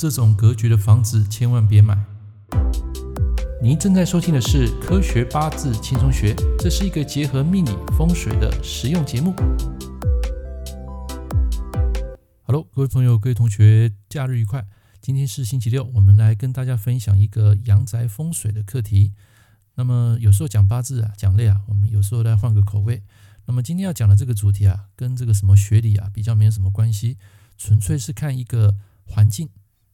这种格局的房子千万别买。您正在收听的是《科学八字轻松学》，这是一个结合命理风水的实用节目。Hello，各位朋友、各位同学，假日愉快！今天是星期六，我们来跟大家分享一个阳宅风水的课题。那么有时候讲八字啊，讲累啊，我们有时候来换个口味。那么今天要讲的这个主题啊，跟这个什么学理啊比较没有什么关系，纯粹是看一个环境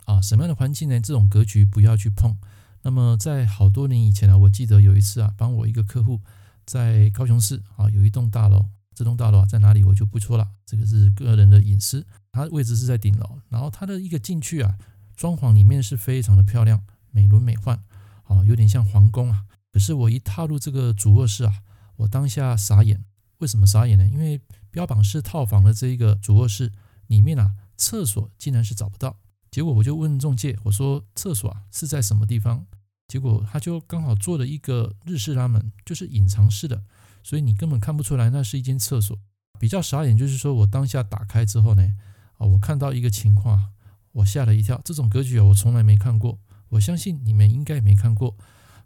啊，什么样的环境呢？这种格局不要去碰。那么在好多年以前啊，我记得有一次啊，帮我一个客户在高雄市啊有一栋大楼，这栋大楼啊在哪里我就不说了，这个是个人的隐私。它位置是在顶楼，然后它的一个进去啊，装潢里面是非常的漂亮，美轮美奂啊，有点像皇宫啊。可是我一踏入这个主卧室啊，我当下傻眼。为什么傻眼呢？因为标榜是套房的这一个主卧室里面啊，厕所竟然是找不到。结果我就问中介，我说厕所啊是在什么地方？结果他就刚好做了一个日式拉门，就是隐藏式的，所以你根本看不出来那是一间厕所。比较傻眼就是说我当下打开之后呢，啊，我看到一个情况，我吓了一跳。这种格局啊，我从来没看过。我相信你们应该也没看过。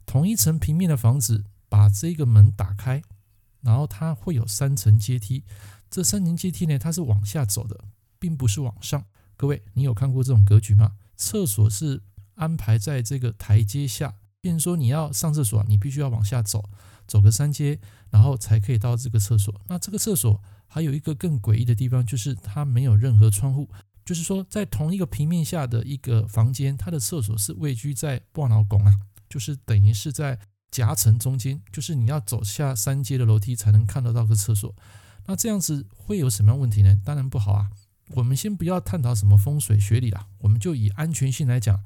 同一层平面的房子，把这个门打开，然后它会有三层阶梯。这三层阶梯呢，它是往下走的，并不是往上。各位，你有看过这种格局吗？厕所是安排在这个台阶下，变说你要上厕所，你必须要往下走，走个三阶，然后才可以到这个厕所。那这个厕所还有一个更诡异的地方，就是它没有任何窗户，就是说在同一个平面下的一个房间，它的厕所是位居在半脑拱啊。就是等于是在夹层中间，就是你要走下三阶的楼梯才能看得到个厕所。那这样子会有什么样问题呢？当然不好啊。我们先不要探讨什么风水学理啦，我们就以安全性来讲。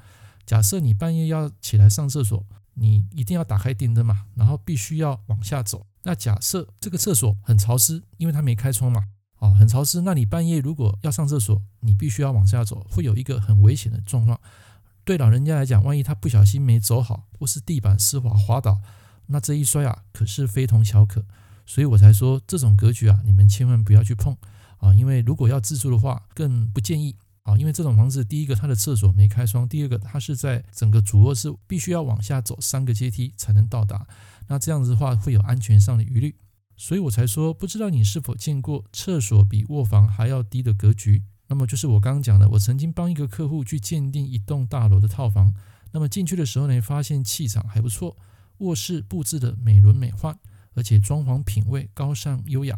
假设你半夜要起来上厕所，你一定要打开电灯嘛，然后必须要往下走。那假设这个厕所很潮湿，因为它没开窗嘛，啊，很潮湿。那你半夜如果要上厕所，你必须要往下走，会有一个很危险的状况。对老人家来讲，万一他不小心没走好，或是地板湿滑滑倒，那这一摔啊，可是非同小可。所以我才说这种格局啊，你们千万不要去碰啊！因为如果要自住的话，更不建议啊！因为这种房子，第一个它的厕所没开窗，第二个它是在整个主卧室必须要往下走三个阶梯才能到达，那这样子的话会有安全上的疑虑。所以我才说，不知道你是否见过厕所比卧房还要低的格局。那么就是我刚刚讲的，我曾经帮一个客户去鉴定一栋大楼的套房。那么进去的时候呢，发现气场还不错，卧室布置的美轮美奂，而且装潢品味高尚优雅，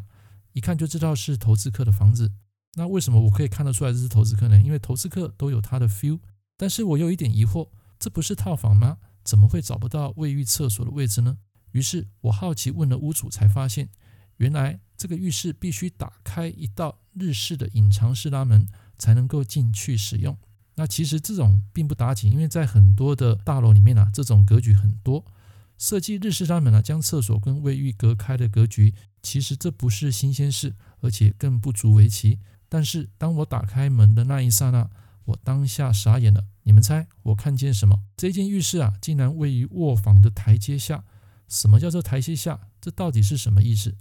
一看就知道是投资客的房子。那为什么我可以看得出来这是投资客呢？因为投资客都有他的 feel。但是我有一点疑惑，这不是套房吗？怎么会找不到卫浴厕所的位置呢？于是我好奇问了屋主，才发现。原来这个浴室必须打开一道日式的隐藏式拉门才能够进去使用。那其实这种并不打紧，因为在很多的大楼里面啊，这种格局很多。设计日式拉门啊，将厕所跟卫浴隔开的格局，其实这不是新鲜事，而且更不足为奇。但是当我打开门的那一刹那，我当下傻眼了。你们猜我看见什么？这间浴室啊，竟然位于卧房的台阶下。什么叫做台阶下？这到底是什么意思？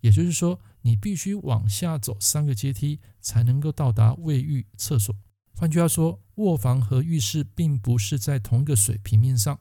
也就是说，你必须往下走三个阶梯才能够到达卫浴厕所。换句话说，卧房和浴室并不是在同一个水平面上。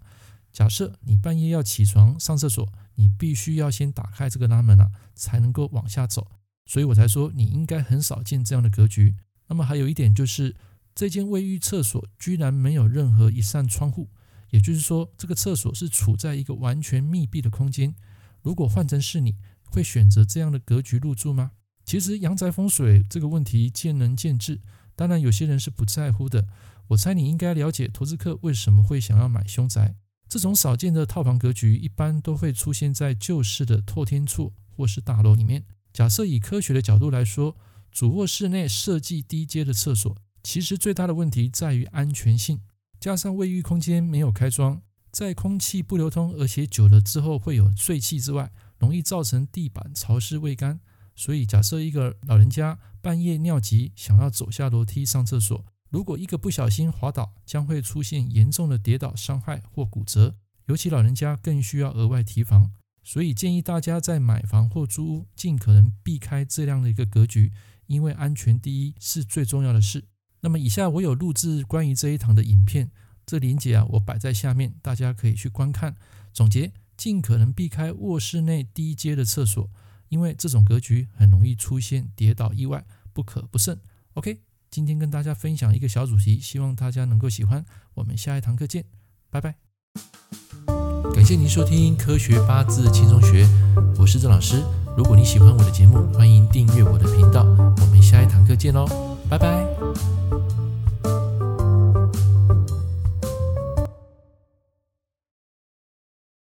假设你半夜要起床上厕所，你必须要先打开这个拉门啊，才能够往下走。所以我才说，你应该很少见这样的格局。那么还有一点就是，这间卫浴厕所居然没有任何一扇窗户，也就是说，这个厕所是处在一个完全密闭的空间。如果换成是你，会选择这样的格局入住吗？其实阳宅风水这个问题见仁见智，当然有些人是不在乎的。我猜你应该了解投资客为什么会想要买凶宅。这种少见的套房格局，一般都会出现在旧式的透天厝或是大楼里面。假设以科学的角度来说，主卧室内设计低阶的厕所，其实最大的问题在于安全性，加上卫浴空间没有开窗，在空气不流通，而且久了之后会有碎气之外。容易造成地板潮湿未干，所以假设一个老人家半夜尿急，想要走下楼梯上厕所，如果一个不小心滑倒，将会出现严重的跌倒伤害或骨折，尤其老人家更需要额外提防。所以建议大家在买房或租屋，尽可能避开这样的一个格局，因为安全第一是最重要的事。那么以下我有录制关于这一堂的影片，这连接啊我摆在下面，大家可以去观看。总结：尽可能避开卧室内低阶的厕所，因为这种格局很容易出现跌倒意外，不可不慎。OK，今天跟大家分享一个小主题，希望大家能够喜欢。我们下一堂课见，拜拜。感谢您收听《科学八字轻松学》，我是郑老师。如果你喜欢我的节目，欢迎订阅我的频道。我们下一堂课见喽，拜拜。